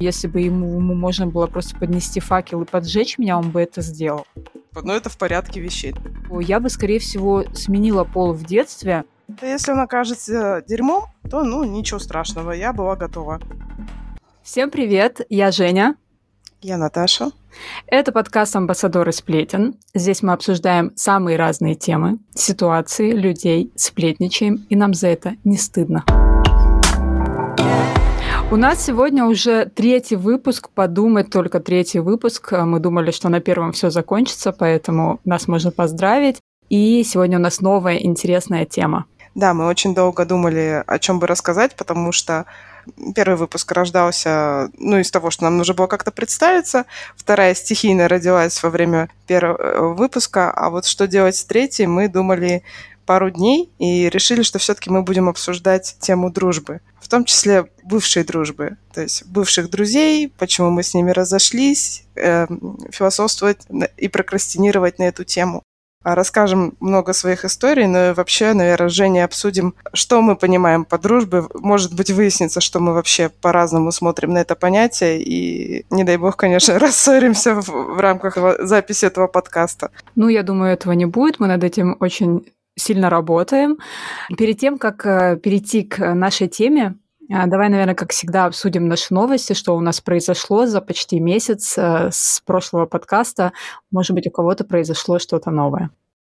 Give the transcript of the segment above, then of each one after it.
Если бы ему, ему можно было просто поднести факел и поджечь меня, он бы это сделал. Но это в порядке вещей. Я бы, скорее всего, сменила пол в детстве. Если он окажется дерьмом, то, ну, ничего страшного, я была готова. Всем привет, я Женя. Я Наташа. Это подкаст «Амбассадоры сплетен». Здесь мы обсуждаем самые разные темы, ситуации, людей, сплетничаем, и нам за это не стыдно. У нас сегодня уже третий выпуск. Подумать только третий выпуск. Мы думали, что на первом все закончится, поэтому нас можно поздравить. И сегодня у нас новая интересная тема. Да, мы очень долго думали, о чем бы рассказать, потому что первый выпуск рождался, ну, из того, что нам нужно было как-то представиться. Вторая стихийно родилась во время первого выпуска. А вот что делать с третьей, мы думали пару дней и решили, что все-таки мы будем обсуждать тему дружбы, в том числе бывшей дружбы, то есть бывших друзей, почему мы с ними разошлись, э, философствовать и прокрастинировать на эту тему. А расскажем много своих историй, но вообще, наверное, Женя, обсудим, что мы понимаем по дружбе. Может быть, выяснится, что мы вообще по-разному смотрим на это понятие, и, не дай бог, конечно, рассоримся в, в рамках записи этого подкаста. Ну, я думаю, этого не будет. Мы над этим очень сильно работаем. Перед тем, как э, перейти к нашей теме, э, Давай, наверное, как всегда, обсудим наши новости, что у нас произошло за почти месяц э, с прошлого подкаста. Может быть, у кого-то произошло что-то новое.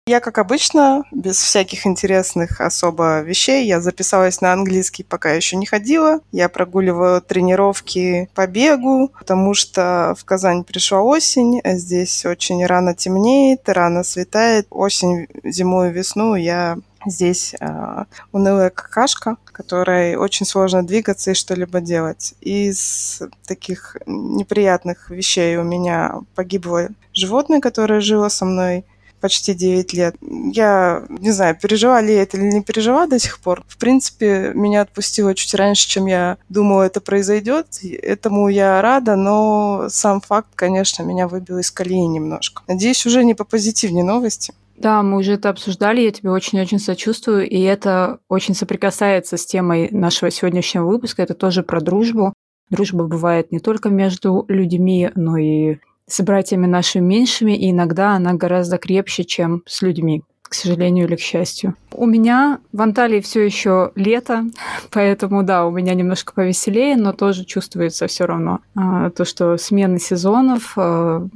Я, как обычно, без всяких интересных особо вещей, я записалась на английский, пока еще не ходила. Я прогуливаю тренировки по бегу, потому что в Казань пришла осень, а здесь очень рано темнеет, рано светает. Осень, зиму и весну я здесь э, унылая какашка, которой очень сложно двигаться и что-либо делать. Из таких неприятных вещей у меня погибло животное, которое жило со мной почти 9 лет. Я не знаю, пережила ли я это или не пережила до сих пор. В принципе, меня отпустило чуть раньше, чем я думала, это произойдет. Этому я рада, но сам факт, конечно, меня выбил из колеи немножко. Надеюсь, уже не по позитивнее новости. Да, мы уже это обсуждали, я тебе очень-очень сочувствую, и это очень соприкасается с темой нашего сегодняшнего выпуска. Это тоже про дружбу. Дружба бывает не только между людьми, но и с братьями нашими меньшими, и иногда она гораздо крепче, чем с людьми, к сожалению или к счастью. У меня в Анталии все еще лето, поэтому да, у меня немножко повеселее, но тоже чувствуется все равно а, то, что смены сезонов а,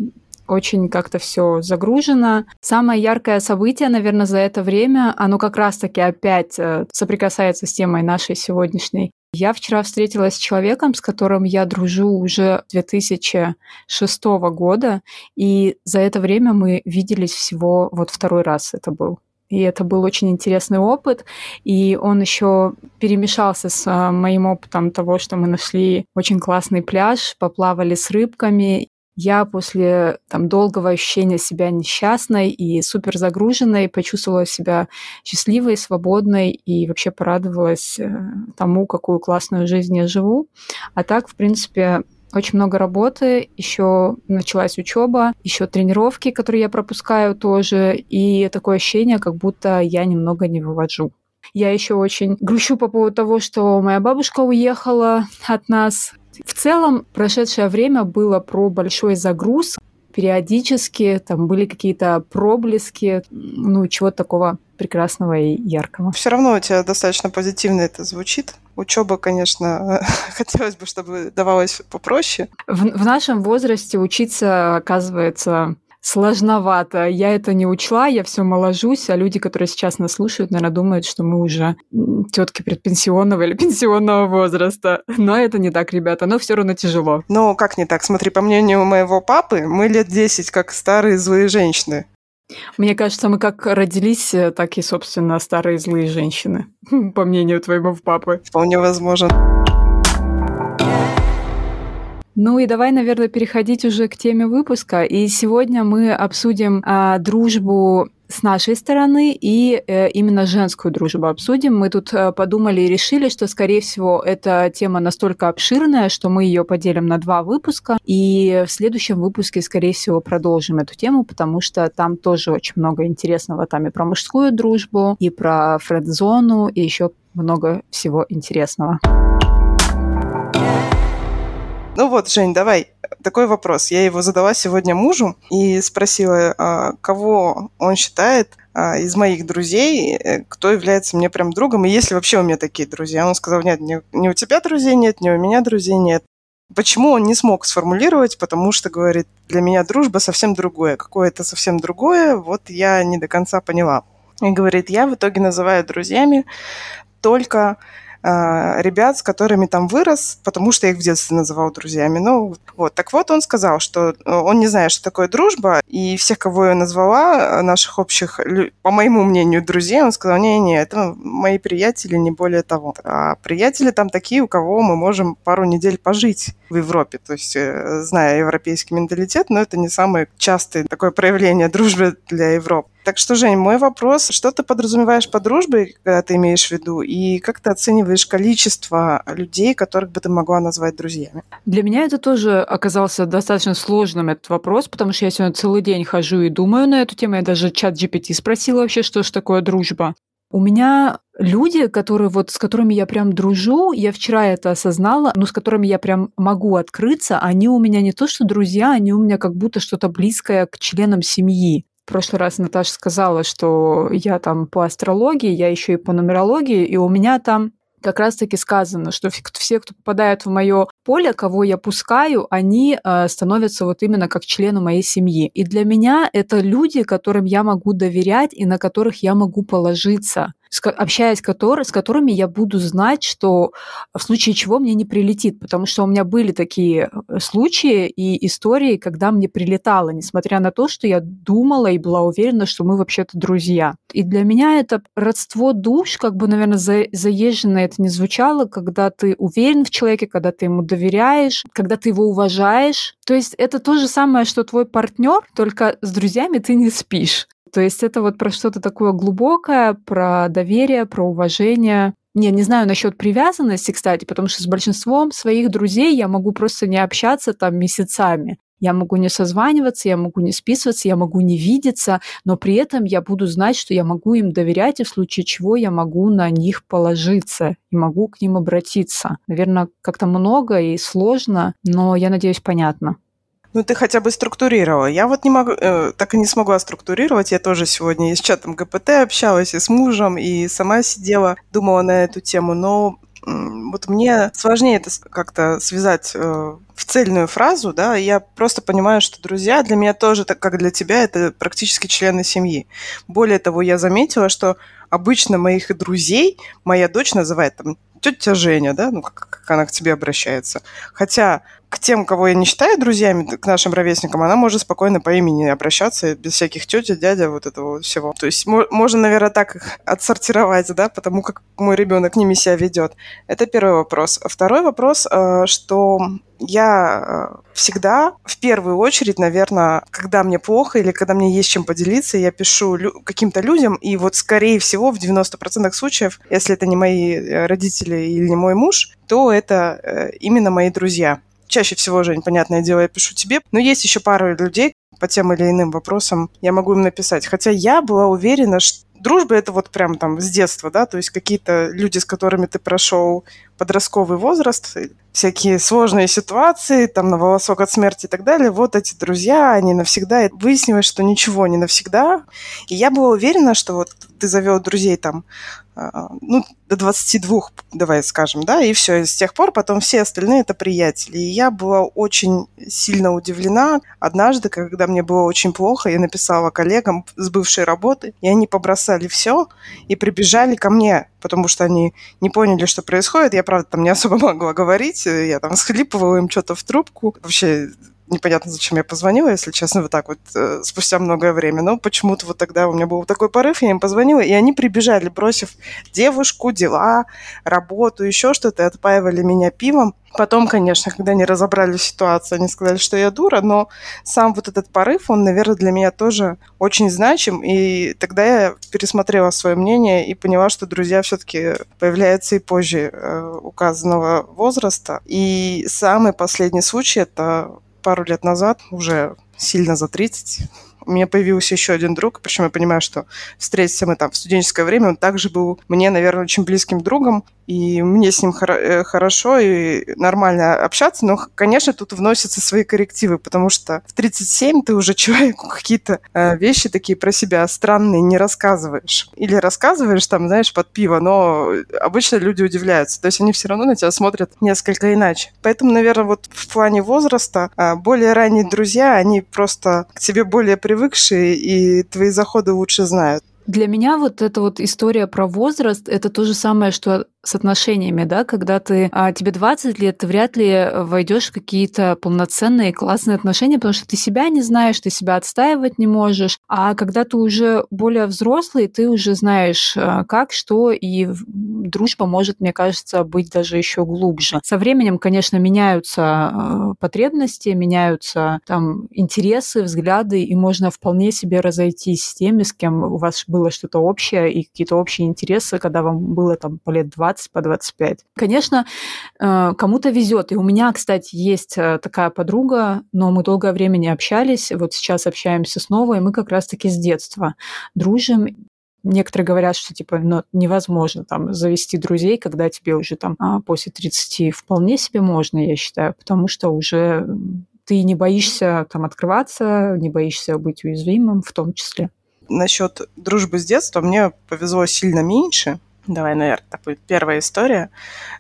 очень как-то все загружено. Самое яркое событие, наверное, за это время, оно как раз-таки опять э, соприкасается с темой нашей сегодняшней я вчера встретилась с человеком, с которым я дружу уже 2006 года, и за это время мы виделись всего вот второй раз это был. И это был очень интересный опыт. И он еще перемешался с а, моим опытом того, что мы нашли очень классный пляж, поплавали с рыбками я после там, долгого ощущения себя несчастной и супер загруженной почувствовала себя счастливой, свободной и вообще порадовалась э, тому, какую классную жизнь я живу. А так, в принципе, очень много работы, еще началась учеба, еще тренировки, которые я пропускаю тоже, и такое ощущение, как будто я немного не вывожу. Я еще очень грущу по поводу того, что моя бабушка уехала от нас, в целом, прошедшее время было про большой загруз. Периодически там были какие-то проблески, ну, чего-то такого прекрасного и яркого. Все равно у тебя достаточно позитивно это звучит. Учеба, конечно, хотелось бы, чтобы давалось попроще. В, в нашем возрасте учиться, оказывается, сложновато. Я это не учла, я все моложусь, а люди, которые сейчас нас слушают, наверное, думают, что мы уже тетки предпенсионного или пенсионного возраста. Но это не так, ребята, но все равно тяжело. Ну, как не так? Смотри, по мнению моего папы, мы лет 10 как старые злые женщины. Мне кажется, мы как родились, э, так и, собственно, старые злые женщины, по мнению твоего папы. Вполне возможно. Ну и давай, наверное, переходить уже к теме выпуска. И сегодня мы обсудим а, дружбу с нашей стороны и э, именно женскую дружбу обсудим. Мы тут э, подумали и решили, что, скорее всего, эта тема настолько обширная, что мы ее поделим на два выпуска. И в следующем выпуске, скорее всего, продолжим эту тему, потому что там тоже очень много интересного. Там и про мужскую дружбу, и про френд-зону, и еще много всего интересного. Вот, Жень, давай, такой вопрос. Я его задала сегодня мужу и спросила, а, кого он считает а, из моих друзей, э, кто является мне прям другом, и есть ли вообще у меня такие друзья. Он сказал, нет, ни у тебя друзей нет, ни у меня друзей нет. Почему он не смог сформулировать? Потому что, говорит, для меня дружба совсем другое. Какое это совсем другое, вот я не до конца поняла. И говорит, я в итоге называю друзьями только ребят, с которыми там вырос, потому что я их в детстве называл друзьями. Ну, вот. Так вот, он сказал, что э, он не знает, что такое дружба, и всех, кого я назвала, наших общих, по моему мнению, друзей, он сказал, не-не, это мои приятели, не более того. А приятели там такие, у кого мы можем пару недель пожить в Европе. То есть, э, зная европейский менталитет, но это не самое частое такое проявление дружбы для Европы. Так что, Жень, мой вопрос, что ты подразумеваешь под дружбой, когда ты имеешь в виду, и как ты оцениваешь количество людей, которых бы ты могла назвать друзьями? Для меня это тоже оказался достаточно сложным, этот вопрос, потому что я сегодня целый день хожу и думаю на эту тему. Я даже чат GPT спросила вообще, что же такое дружба. У меня люди, которые вот с которыми я прям дружу, я вчера это осознала, но с которыми я прям могу открыться, они у меня не то что друзья, они у меня как будто что-то близкое к членам семьи. В прошлый раз Наташа сказала, что я там по астрологии, я еще и по нумерологии, и у меня там как раз-таки сказано, что все, кто попадает в мое поле, кого я пускаю, они э, становятся вот именно как члены моей семьи. И для меня это люди, которым я могу доверять и на которых я могу положиться общаясь который, с которыми я буду знать, что в случае чего мне не прилетит, потому что у меня были такие э, случаи и истории, когда мне прилетало, несмотря на то, что я думала и была уверена, что мы вообще-то друзья. И для меня это родство душ, как бы, наверное, за, заезженно это не звучало, когда ты уверен в человеке, когда ты ему доверяешь, когда ты его уважаешь. То есть это то же самое, что твой партнер, только с друзьями ты не спишь. То есть это вот про что-то такое глубокое, про доверие, про уважение. Не, не знаю насчет привязанности, кстати, потому что с большинством своих друзей я могу просто не общаться там месяцами. Я могу не созваниваться, я могу не списываться, я могу не видеться, но при этом я буду знать, что я могу им доверять, и в случае чего я могу на них положиться и могу к ним обратиться. Наверное, как-то много и сложно, но я надеюсь, понятно. Ну, ты хотя бы структурировала. Я вот не могу, э, так и не смогла структурировать. Я тоже сегодня и с чатом ГПТ общалась, и с мужем, и сама сидела, думала на эту тему. Но вот мне сложнее это как-то связать э, в цельную фразу, да, я просто понимаю, что друзья для меня тоже, так как для тебя, это практически члены семьи. Более того, я заметила, что обычно моих друзей моя дочь называет там тетя Женя, да, ну, как, как она к тебе обращается. Хотя к тем, кого я не считаю друзьями, к нашим ровесникам, она может спокойно по имени обращаться, без всяких тетя, дядя, вот этого всего. То есть можно, наверное, так их отсортировать, да, потому как мой ребенок ними себя ведет. Это первый вопрос. Второй вопрос, э, что я э, всегда, в первую очередь, наверное, когда мне плохо или когда мне есть чем поделиться, я пишу лю- каким-то людям, и вот, скорее всего, в 90% случаев, если это не мои э, родители или не мой муж, то это именно мои друзья. Чаще всего, Жень, понятное дело, я пишу тебе. Но есть еще пара людей по тем или иным вопросам, я могу им написать. Хотя я была уверена, что дружба это вот прям там с детства, да, то есть какие-то люди, с которыми ты прошел подростковый возраст, всякие сложные ситуации, там на волосок от смерти и так далее, вот эти друзья, они навсегда. И выяснилось, что ничего не навсегда. И я была уверена, что вот ты завел друзей там а, ну, до 22, давай скажем, да, и все. И с тех пор потом все остальные это приятели. И я была очень сильно удивлена. Однажды, когда мне было очень плохо, я написала коллегам с бывшей работы, и они побросали все и прибежали ко мне, потому что они не поняли, что происходит. Я, правда, там не особо могла говорить, я там схлипывала им что-то в трубку. Вообще непонятно, зачем я позвонила, если честно, вот так вот, э, спустя многое время. Но почему-то вот тогда у меня был такой порыв, я им позвонила, и они прибежали, бросив девушку, дела, работу, еще что-то, и отпаивали меня пивом. Потом, конечно, когда они разобрали ситуацию, они сказали, что я дура, но сам вот этот порыв, он, наверное, для меня тоже очень значим. И тогда я пересмотрела свое мнение и поняла, что друзья все-таки появляются и позже э, указанного возраста. И самый последний случай – это пару лет назад, уже сильно за 30, у меня появился еще один друг, причем я понимаю, что встретиться мы там в студенческое время, он также был мне, наверное, очень близким другом. И мне с ним хор- э, хорошо и нормально общаться, но, конечно, тут вносятся свои коррективы, потому что в 37 ты уже человеку какие-то э, вещи такие про себя странные не рассказываешь. Или рассказываешь там, знаешь, под пиво, но обычно люди удивляются. То есть они все равно на тебя смотрят несколько иначе. Поэтому, наверное, вот в плане возраста э, более ранние друзья, они просто к тебе более привыкшие, и твои заходы лучше знают. Для меня вот эта вот история про возраст, это то же самое, что с отношениями, да, когда ты, а, тебе 20 лет, ты вряд ли войдешь в какие-то полноценные классные отношения, потому что ты себя не знаешь, ты себя отстаивать не можешь. А когда ты уже более взрослый, ты уже знаешь, а, как, что, и дружба может, мне кажется, быть даже еще глубже. Со временем, конечно, меняются а, потребности, меняются там интересы, взгляды, и можно вполне себе разойтись с теми, с кем у вас было что-то общее и какие-то общие интересы, когда вам было там по лет 20 20, по 25. Конечно, э, кому-то везет. И у меня, кстати, есть э, такая подруга, но мы долгое время не общались. Вот сейчас общаемся снова, и мы как раз-таки с детства дружим. Некоторые говорят, что типа ну, невозможно там завести друзей, когда тебе уже там а, после 30 вполне себе можно, я считаю, потому что уже ты не боишься там открываться, не боишься быть уязвимым в том числе. Насчет дружбы с детства мне повезло сильно меньше, Давай, наверное, будет первая история.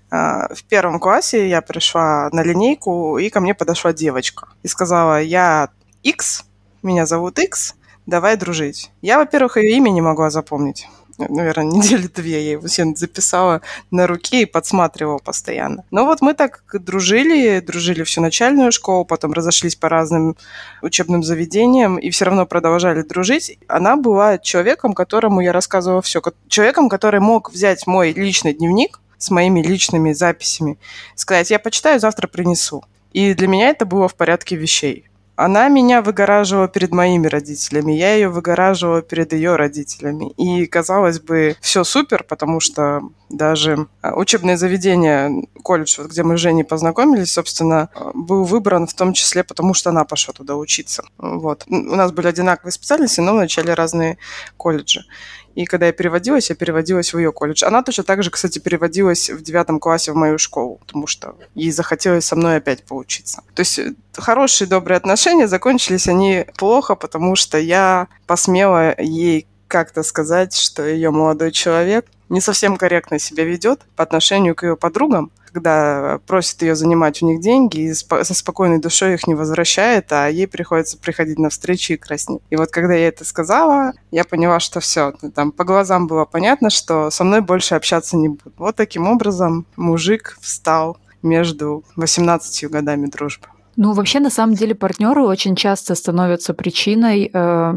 А, в первом классе я пришла на линейку, и ко мне подошла девочка. И сказала, я X, меня зовут X, давай дружить. Я, во-первых, ее имя не могла запомнить наверное, недели две я его себе записала на руке и подсматривала постоянно. Но вот мы так дружили, дружили всю начальную школу, потом разошлись по разным учебным заведениям и все равно продолжали дружить. Она была человеком, которому я рассказывала все. Человеком, который мог взять мой личный дневник с моими личными записями, сказать, я почитаю, завтра принесу. И для меня это было в порядке вещей. Она меня выгораживала перед моими родителями, я ее выгораживала перед ее родителями. И, казалось бы, все супер, потому что даже а, учебное заведение, колледж, вот где мы с Женей познакомились, собственно, был выбран в том числе потому, что она пошла туда учиться. Вот. У нас были одинаковые специальности, но вначале разные колледжи. И когда я переводилась, я переводилась в ее колледж. Она точно так же, кстати, переводилась в девятом классе в мою школу, потому что ей захотелось со мной опять поучиться. То есть э, хорошие, добрые отношения закончились они плохо, потому что я посмела ей как-то сказать, что ее молодой человек не совсем корректно себя ведет по отношению к ее подругам, когда просит ее занимать у них деньги и со спокойной душой их не возвращает, а ей приходится приходить на встречи и краснеть. И вот когда я это сказала, я поняла, что все, там по глазам было понятно, что со мной больше общаться не будут. Вот таким образом мужик встал между 18 годами дружбы. Ну, вообще, на самом деле, партнеры очень часто становятся причиной, э,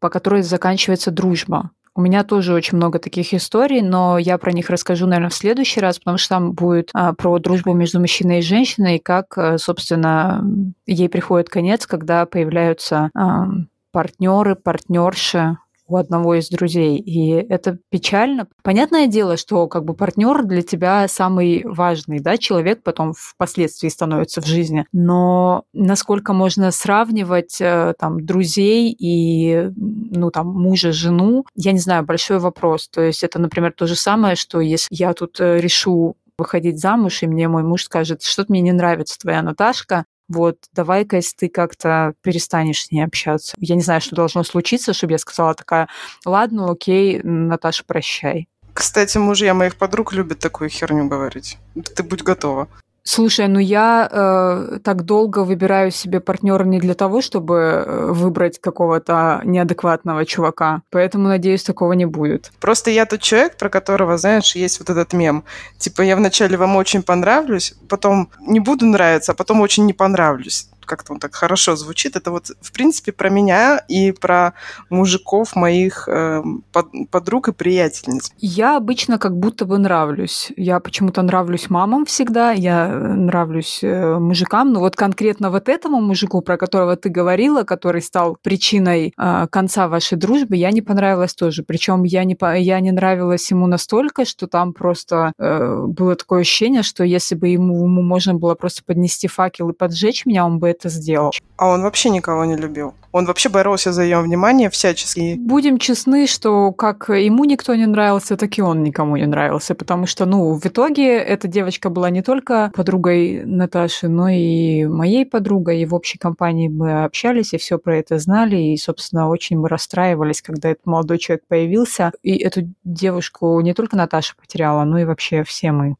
по которой заканчивается дружба. У меня тоже очень много таких историй, но я про них расскажу, наверное, в следующий раз, потому что там будет а, про дружбу между мужчиной и женщиной, и как, э, собственно, ей приходит конец, когда появляются а, партнеры, партнерши, у одного из друзей. И это печально. Понятное дело, что как бы партнер для тебя самый важный, да, человек потом впоследствии становится в жизни. Но насколько можно сравнивать э, там друзей и, ну, там, мужа, жену, я не знаю, большой вопрос. То есть это, например, то же самое, что если я тут э, решу выходить замуж, и мне мой муж скажет, что-то мне не нравится твоя Наташка, вот, давай-ка, если ты как-то перестанешь с ней общаться. Я не знаю, что должно случиться, чтобы я сказала такая, ладно, окей, Наташа, прощай. Кстати, мужья моих подруг любят такую херню говорить. Ты будь готова. Слушай, ну я э, так долго выбираю себе партнера не для того, чтобы э, выбрать какого-то неадекватного чувака. Поэтому, надеюсь, такого не будет. Просто я тот человек, про которого, знаешь, есть вот этот мем. Типа, я вначале вам очень понравлюсь, потом не буду нравиться, а потом очень не понравлюсь как-то он так хорошо звучит. Это вот, в принципе, про меня и про мужиков моих э, под, подруг и приятельниц. Я обычно как будто бы нравлюсь. Я почему-то нравлюсь мамам всегда, я нравлюсь э, мужикам, но вот конкретно вот этому мужику, про которого ты говорила, который стал причиной э, конца вашей дружбы, я не понравилась тоже. Причем я не, я не нравилась ему настолько, что там просто э, было такое ощущение, что если бы ему, ему можно было просто поднести факел и поджечь меня, он бы это сделал. А он вообще никого не любил. Он вообще боролся за ее внимание всячески. Будем честны, что как ему никто не нравился, так и он никому не нравился, потому что, ну, в итоге эта девочка была не только подругой Наташи, но и моей подругой, и в общей компании мы общались, и все про это знали, и, собственно, очень мы расстраивались, когда этот молодой человек появился, и эту девушку не только Наташа потеряла, но и вообще все мы.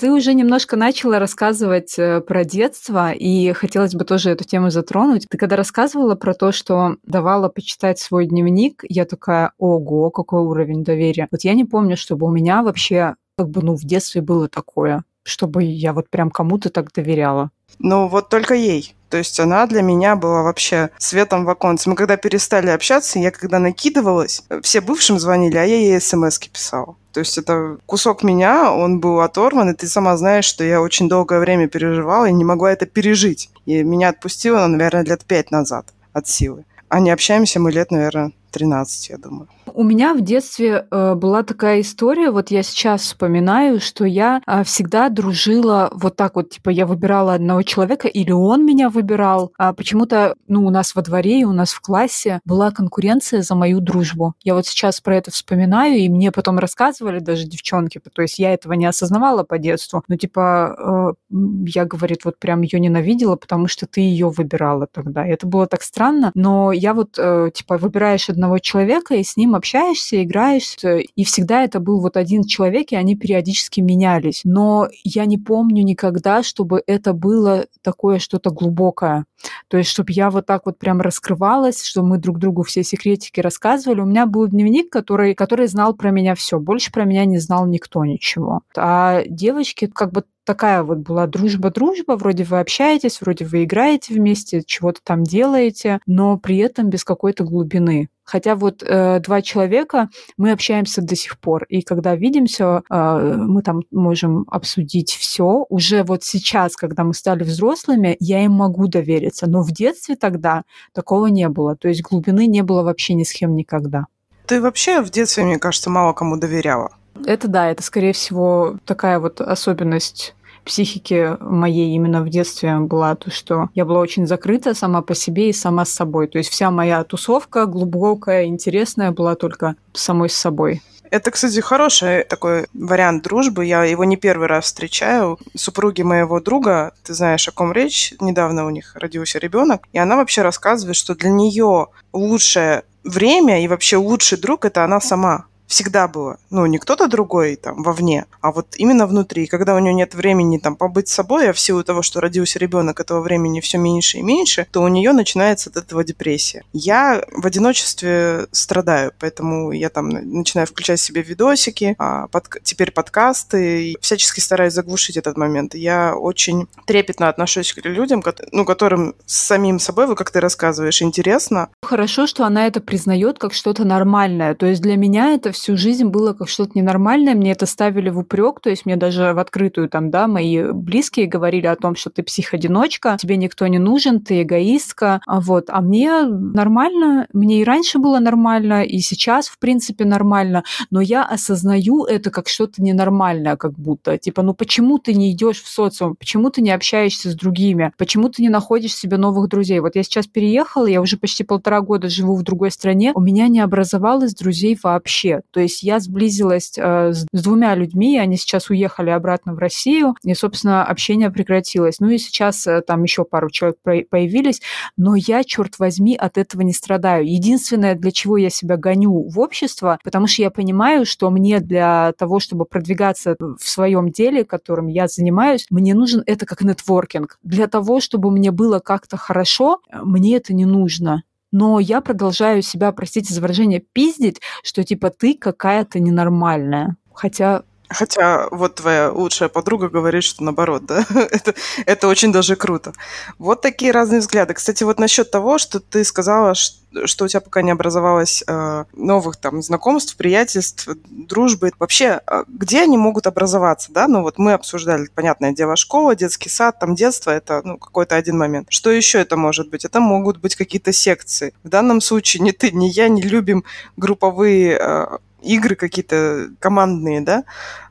Ты уже немножко начала рассказывать э, про детство, и хотелось бы тоже эту тему затронуть. Ты когда рассказывала про то, что давала почитать свой дневник, я такая, ого, какой уровень доверия. Вот я не помню, чтобы у меня вообще как бы, ну, в детстве было такое, чтобы я вот прям кому-то так доверяла. Ну, вот только ей. То есть она для меня была вообще светом в оконце. Мы когда перестали общаться, я когда накидывалась, все бывшим звонили, а я ей смс писала. То есть это кусок меня, он был оторван, и ты сама знаешь, что я очень долгое время переживала и не могла это пережить. И меня отпустило, наверное, лет пять назад от силы. А не общаемся мы лет, наверное, 13, я думаю. У меня в детстве э, была такая история, вот я сейчас вспоминаю, что я э, всегда дружила вот так вот, типа я выбирала одного человека, или он меня выбирал. А почему-то, ну, у нас во дворе и у нас в классе была конкуренция за мою дружбу. Я вот сейчас про это вспоминаю, и мне потом рассказывали даже девчонки, то есть я этого не осознавала по детству, но типа э, я, говорит, вот прям ее ненавидела, потому что ты ее выбирала тогда. И это было так странно, но я вот, э, типа, выбираешь одного человека, и с ним общаешься, играешь, и всегда это был вот один человек, и они периодически менялись. Но я не помню никогда, чтобы это было такое что-то глубокое. То есть, чтобы я вот так вот прям раскрывалась, что мы друг другу все секретики рассказывали. У меня был дневник, который, который знал про меня все. Больше про меня не знал никто ничего. А девочки как бы такая вот была дружба-дружба, вроде вы общаетесь, вроде вы играете вместе, чего-то там делаете, но при этом без какой-то глубины. Хотя вот э, два человека, мы общаемся до сих пор. И когда видимся, э, мы там можем обсудить все. Уже вот сейчас, когда мы стали взрослыми, я им могу довериться. Но в детстве тогда такого не было. То есть глубины не было вообще ни с кем никогда. Ты вообще в детстве, мне кажется, мало кому доверяла. Это да, это, скорее всего, такая вот особенность психики моей именно в детстве была то, что я была очень закрыта сама по себе и сама с собой. То есть вся моя тусовка глубокая, интересная была только самой с собой. Это, кстати, хороший такой вариант дружбы. Я его не первый раз встречаю. Супруги моего друга, ты знаешь, о ком речь, недавно у них родился ребенок, и она вообще рассказывает, что для нее лучшее время и вообще лучший друг это она сама всегда было. Ну, не кто-то другой там вовне, а вот именно внутри. когда у нее нет времени там побыть собой, а в силу того, что родился ребенок, этого времени все меньше и меньше, то у нее начинается от этого депрессия. Я в одиночестве страдаю, поэтому я там начинаю включать себе видосики, а под, теперь подкасты, и всячески стараюсь заглушить этот момент. Я очень трепетно отношусь к людям, ну, которым с самим собой, вот как ты рассказываешь, интересно. Хорошо, что она это признает как что-то нормальное. То есть для меня это всю жизнь было как что-то ненормальное, мне это ставили в упрек, то есть мне даже в открытую там, да, мои близкие говорили о том, что ты психодиночка, тебе никто не нужен, ты эгоистка, а вот, а мне нормально, мне и раньше было нормально, и сейчас, в принципе, нормально, но я осознаю это как что-то ненормальное, как будто, типа, ну почему ты не идешь в социум, почему ты не общаешься с другими, почему ты не находишь себе новых друзей? Вот я сейчас переехала, я уже почти полтора года живу в другой стране, у меня не образовалось друзей вообще. То есть я сблизилась э, с, двумя людьми, они сейчас уехали обратно в Россию, и, собственно, общение прекратилось. Ну и сейчас э, там еще пару человек появились, но я, черт возьми, от этого не страдаю. Единственное, для чего я себя гоню в общество, потому что я понимаю, что мне для того, чтобы продвигаться в своем деле, которым я занимаюсь, мне нужен это как нетворкинг. Для того, чтобы мне было как-то хорошо, мне это не нужно но я продолжаю себя, простите за выражение, пиздить, что типа ты какая-то ненормальная. Хотя Хотя вот твоя лучшая подруга говорит, что наоборот, да, это, это очень даже круто. Вот такие разные взгляды. Кстати, вот насчет того, что ты сказала, что, у тебя пока не образовалось э, новых там знакомств, приятельств, дружбы. Вообще, э, где они могут образоваться, да? Ну вот мы обсуждали, понятное дело, школа, детский сад, там детство, это ну, какой-то один момент. Что еще это может быть? Это могут быть какие-то секции. В данном случае ни ты, ни я не любим групповые э, игры какие-то командные, да,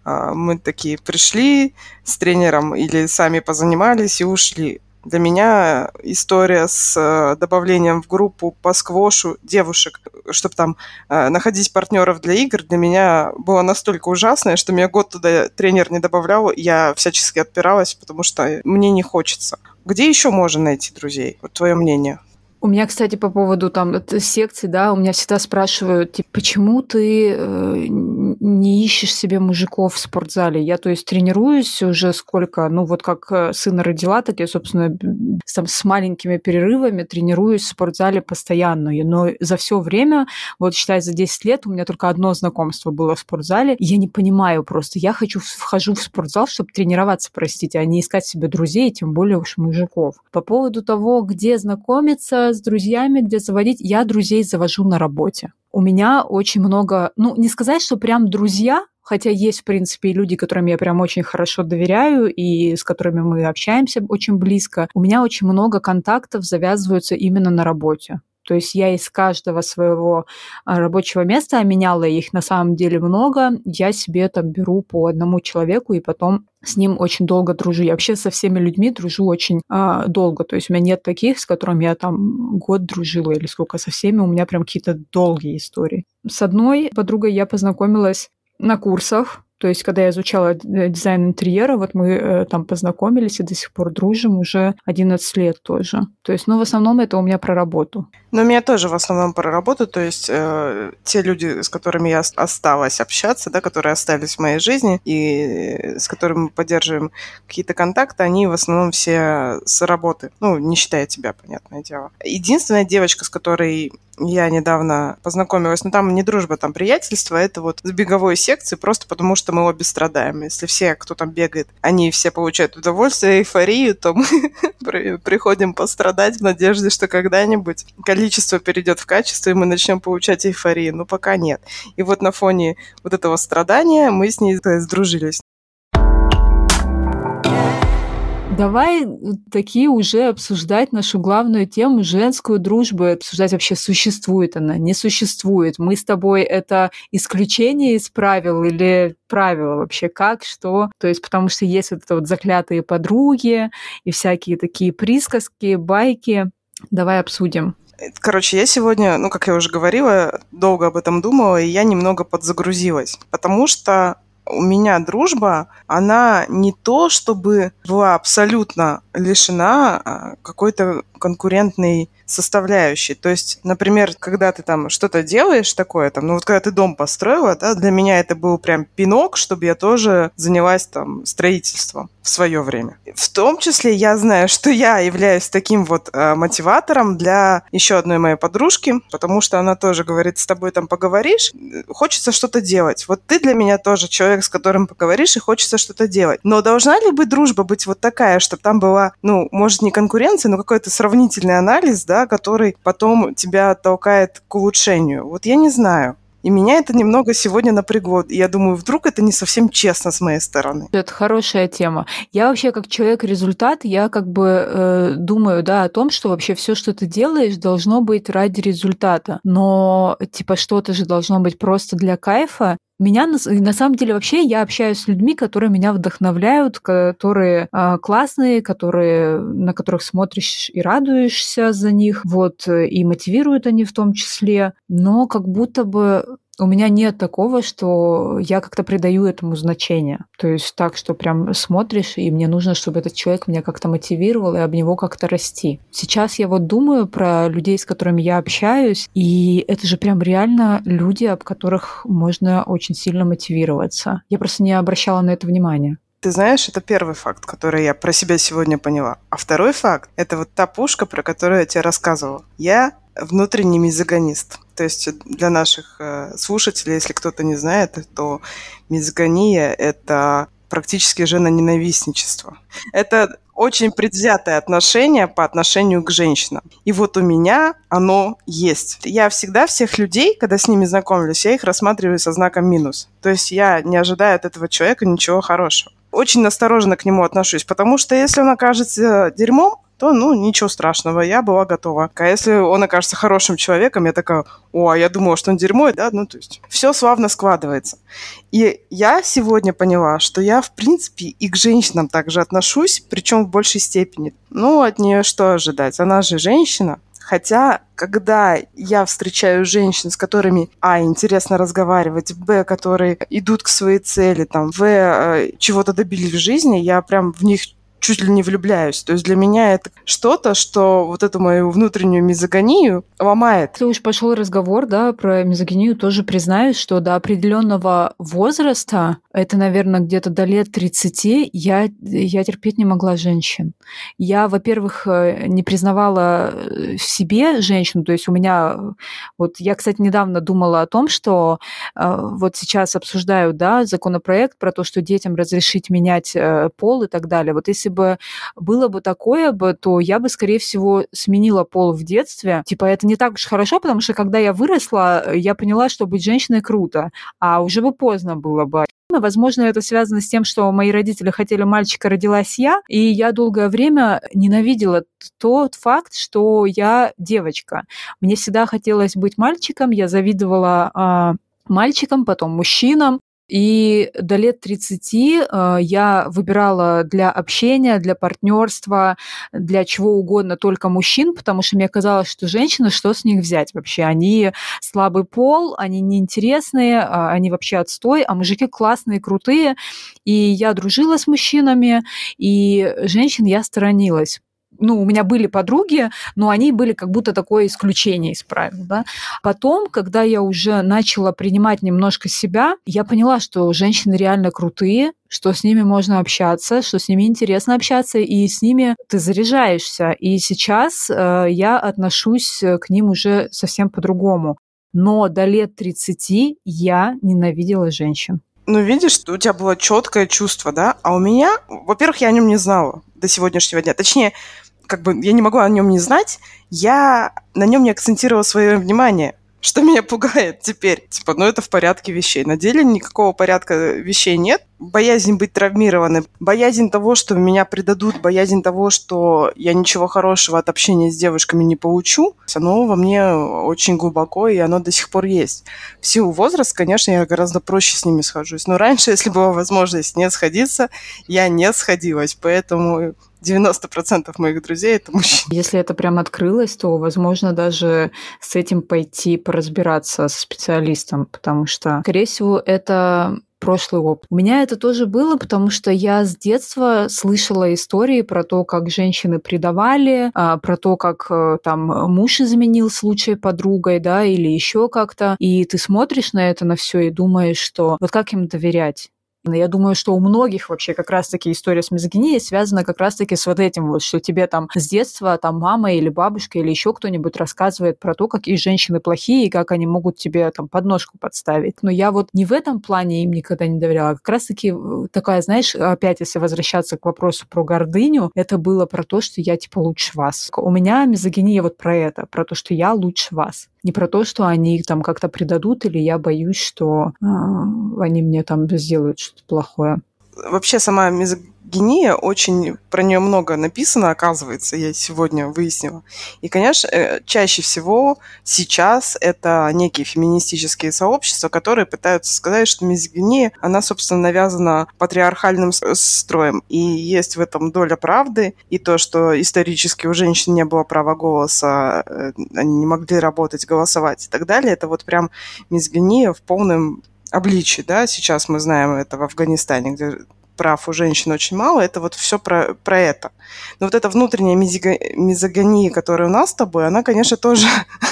а, мы такие пришли с тренером или сами позанимались и ушли. Для меня история с э, добавлением в группу по сквошу девушек, чтобы там э, находить партнеров для игр, для меня было настолько ужасное, что меня год туда тренер не добавлял, я всячески отпиралась, потому что мне не хочется. Где еще можно найти друзей? Вот твое мнение. У меня, кстати, по поводу там секций, да, у меня всегда спрашивают, типа, почему ты э, не ищешь себе мужиков в спортзале? Я, то есть, тренируюсь уже сколько, ну, вот как э, сына родила, так я, собственно, там, с маленькими перерывами тренируюсь в спортзале постоянно. Но за все время, вот считай, за 10 лет у меня только одно знакомство было в спортзале. Я не понимаю просто. Я хочу, вхожу в спортзал, чтобы тренироваться, простите, а не искать себе друзей, тем более уж мужиков. По поводу того, где знакомиться, с друзьями, где заводить. Я друзей завожу на работе. У меня очень много, ну, не сказать, что прям друзья, хотя есть, в принципе, и люди, которым я прям очень хорошо доверяю и с которыми мы общаемся очень близко. У меня очень много контактов завязываются именно на работе. То есть я из каждого своего а, рабочего места, а меняла их на самом деле много, я себе там беру по одному человеку и потом с ним очень долго дружу. Я вообще со всеми людьми дружу очень э, долго. То есть у меня нет таких, с которыми я там год дружила или сколько. Со всеми у меня прям какие-то долгие истории. С одной подругой я познакомилась на курсах. То есть, когда я изучала э, дизайн интерьера, вот мы э, там познакомились и до сих пор дружим уже 11 лет тоже. То есть, ну, в основном это у меня про работу. Ну, у меня тоже в основном про работу, то есть э, те люди, с которыми я осталась общаться, да, которые остались в моей жизни и с которыми мы поддерживаем какие-то контакты, они в основном все с работы. Ну, не считая тебя, понятное дело. Единственная девочка, с которой я недавно познакомилась, но там не дружба, там приятельство, это вот с беговой секции, просто потому что мы обе страдаем. Если все, кто там бегает, они все получают удовольствие, эйфорию, то мы приходим пострадать в надежде, что когда-нибудь количество перейдет в качество, и мы начнем получать эйфорию. Но пока нет. И вот на фоне вот этого страдания мы с ней сдружились. Давай такие уже обсуждать нашу главную тему женскую дружбу, обсуждать вообще, существует она, не существует. Мы с тобой это исключение из правил или правила вообще, как, что. То есть потому что есть вот это вот заклятые подруги и всякие такие присказки, байки. Давай обсудим. Короче, я сегодня, ну, как я уже говорила, долго об этом думала, и я немного подзагрузилась. Потому что у меня дружба, она не то, чтобы была абсолютно лишена а, какой-то конкурентной составляющей. То есть, например, когда ты там что-то делаешь такое, там, ну вот когда ты дом построила, да, для меня это был прям пинок, чтобы я тоже занялась там строительством в свое время. В том числе я знаю, что я являюсь таким вот э, мотиватором для еще одной моей подружки, потому что она тоже говорит, с тобой там поговоришь, хочется что-то делать. Вот ты для меня тоже человек, с которым поговоришь, и хочется что-то делать. Но должна ли быть дружба быть вот такая, чтобы там была, ну, может, не конкуренция, но какой-то сравнительный анализ, да, который потом тебя толкает к улучшению? Вот я не знаю. И меня это немного сегодня напрягло. Я думаю, вдруг это не совсем честно с моей стороны. Это хорошая тема. Я вообще как человек-результат, я как бы э, думаю, да, о том, что вообще все, что ты делаешь, должно быть ради результата. Но типа что-то же должно быть просто для кайфа. Меня на, на самом деле вообще я общаюсь с людьми, которые меня вдохновляют, которые э, классные, которые на которых смотришь и радуешься за них, вот и мотивируют они в том числе, но как будто бы у меня нет такого, что я как-то придаю этому значение. То есть так, что прям смотришь, и мне нужно, чтобы этот человек меня как-то мотивировал и об него как-то расти. Сейчас я вот думаю про людей, с которыми я общаюсь, и это же прям реально люди, об которых можно очень сильно мотивироваться. Я просто не обращала на это внимания. Ты знаешь, это первый факт, который я про себя сегодня поняла. А второй факт – это вот та пушка, про которую я тебе рассказывала. Я внутренний мизогонист. То есть для наших э, слушателей, если кто-то не знает, то мизогония – это практически женоненавистничество. Это очень предвзятое отношение по отношению к женщинам. И вот у меня оно есть. Я всегда всех людей, когда с ними знакомлюсь, я их рассматриваю со знаком минус. То есть я не ожидаю от этого человека ничего хорошего. Очень осторожно к нему отношусь, потому что если он окажется дерьмом, то, ну, ничего страшного, я была готова. А если он окажется хорошим человеком, я такая, о, а я думала, что он дерьмо, да, ну, то есть все славно складывается. И я сегодня поняла, что я, в принципе, и к женщинам также отношусь, причем в большей степени. Ну, от нее что ожидать? Она же женщина, Хотя, когда я встречаю женщин, с которыми, а, интересно разговаривать, б, которые идут к своей цели, там, в, э, чего-то добились в жизни, я прям в них чуть ли не влюбляюсь. То есть для меня это что-то, что вот эту мою внутреннюю мизогонию ломает. Если уж пошел разговор, да, про мизогонию, тоже признаюсь, что до определенного возраста, это, наверное, где-то до лет 30, я, я терпеть не могла женщин. Я, во-первых, э, не признавала э, в себе женщину, то есть у меня, вот я, кстати, недавно думала о том, что э, вот сейчас обсуждают, да, законопроект про то, что детям разрешить менять пол и так далее. Вот если бы было бы такое бы, то я бы, скорее всего, сменила пол в детстве. Типа, это не так уж хорошо, потому что когда я выросла, я поняла, что быть женщиной круто, а уже бы поздно было бы. Возможно, это связано с тем, что мои родители хотели мальчика, родилась я, и я долгое время ненавидела тот факт, что я девочка. Мне всегда хотелось быть мальчиком, я завидовала э, мальчикам, потом мужчинам, и до лет 30 э, я выбирала для общения, для партнерства, для чего угодно только мужчин, потому что мне казалось, что женщины, что с них взять вообще? Они слабый пол, они неинтересные, а, они вообще отстой, а мужики классные, крутые. И я дружила с мужчинами, и женщин я сторонилась ну, у меня были подруги, но они были как будто такое исключение из правил, да. Потом, когда я уже начала принимать немножко себя, я поняла, что женщины реально крутые, что с ними можно общаться, что с ними интересно общаться, и с ними ты заряжаешься. И сейчас э, я отношусь к ним уже совсем по-другому. Но до лет 30 я ненавидела женщин. Ну, видишь, у тебя было четкое чувство, да? А у меня, во-первых, я о нем не знала до сегодняшнего дня. Точнее, как бы я не могу о нем не знать, я на нем не акцентировала свое внимание. Что меня пугает теперь? Типа, ну это в порядке вещей. На деле никакого порядка вещей нет. Боязнь быть травмированным, боязнь того, что меня предадут, боязнь того, что я ничего хорошего от общения с девушками не получу, оно во мне очень глубоко, и оно до сих пор есть. В силу возраста, конечно, я гораздо проще с ними схожусь. Но раньше, если была возможность не сходиться, я не сходилась. Поэтому 90% моих друзей это мужчины. Если это прям открылось, то, возможно, даже с этим пойти поразбираться со специалистом, потому что, скорее всего, это прошлый опыт. У меня это тоже было, потому что я с детства слышала истории про то, как женщины предавали, а, про то, как э, там муж изменил случай подругой, да, или еще как-то. И ты смотришь на это, на все и думаешь, что вот как им доверять? Я думаю, что у многих вообще как раз-таки история с мизогинией связана как раз-таки с вот этим вот, что тебе там с детства там мама или бабушка или еще кто-нибудь рассказывает про то, какие женщины плохие и как они могут тебе там подножку подставить. Но я вот не в этом плане им никогда не доверяла. Как раз-таки э, такая, знаешь, опять если возвращаться к вопросу про гордыню, это было про то, что я типа лучше вас. У меня мизогиния вот про это, про то, что я лучше вас. Не про то, что они там как-то предадут, или я боюсь, что э, они мне там сделают что-то плохое. Вообще сама мизогиния гения очень, про нее много написано, оказывается, я сегодня выяснила. И, конечно, э, чаще всего сейчас это некие феминистические сообщества, которые пытаются сказать, что мизогиния, она, собственно, навязана патриархальным строем. И есть в этом доля правды. И то, что исторически у женщин не было права голоса, э, они не могли работать, голосовать и так далее, это вот прям мизогиния в полном обличии, да, сейчас мы знаем это в Афганистане, где прав у женщин очень мало, это вот все про, про это. Но вот эта внутренняя мизогония, которая у нас с тобой, она, конечно, тоже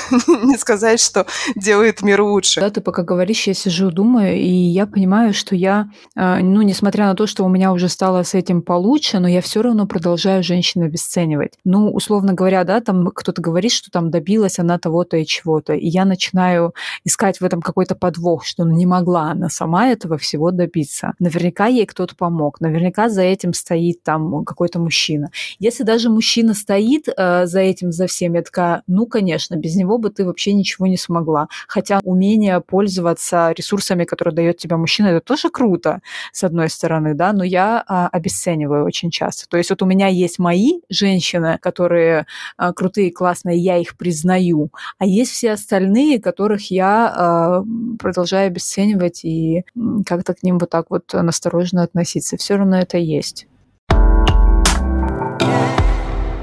не сказать, что делает мир лучше. Да, ты пока говоришь, я сижу, думаю, и я понимаю, что я, э, ну, несмотря на то, что у меня уже стало с этим получше, но я все равно продолжаю женщину обесценивать. Ну, условно говоря, да, там кто-то говорит, что там добилась она того-то и чего-то, и я начинаю искать в этом какой-то подвох, что ну, не могла она сама этого всего добиться. Наверняка ей кто-то помог помог. Наверняка за этим стоит там какой-то мужчина. Если даже мужчина стоит э, за этим, за всем, я такая, ну, конечно, без него бы ты вообще ничего не смогла. Хотя умение пользоваться ресурсами, которые дает тебе мужчина, это тоже круто, с одной стороны, да, но я а, обесцениваю очень часто. То есть вот у меня есть мои женщины, которые а, крутые, классные, я их признаю, а есть все остальные, которых я а, продолжаю обесценивать и как-то к ним вот так вот настороженно относиться. Все равно это есть.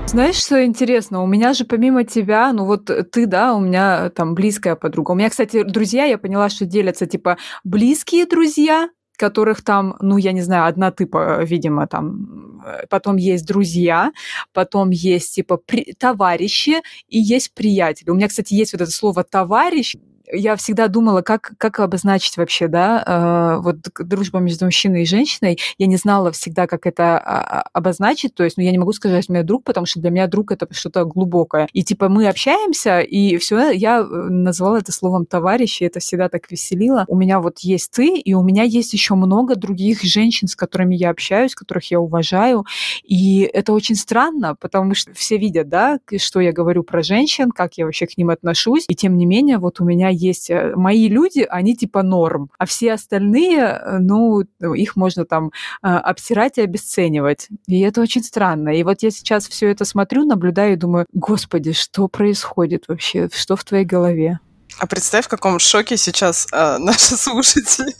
Знаешь, что интересно? У меня же помимо тебя, ну вот ты, да, у меня там близкая подруга. У меня, кстати, друзья, я поняла, что делятся типа близкие друзья, которых там, ну, я не знаю, одна типа, видимо, там, э, потом есть друзья, потом есть, типа, при... товарищи и есть приятели. У меня, кстати, есть вот это слово «товарищ», я всегда думала, как, как обозначить вообще, да, э, вот дружба между мужчиной и женщиной. Я не знала всегда, как это а, обозначить, то есть, ну, я не могу сказать, что у друг, потому что для меня друг это что-то глубокое. И типа мы общаемся, и все, я э, назвала это словом товарищ, и это всегда так веселило. У меня вот есть ты, и у меня есть еще много других женщин, с которыми я общаюсь, которых я уважаю, и это очень странно, потому что все видят, да, что я говорю про женщин, как я вообще к ним отношусь, и тем не менее вот у меня есть э, мои люди, они типа норм, а все остальные, э, ну, их можно там э, обсирать и обесценивать. И это очень странно. И вот я сейчас все это смотрю, наблюдаю и думаю, господи, что происходит вообще? Что в твоей голове? А представь, в каком шоке сейчас а, наши слушатели.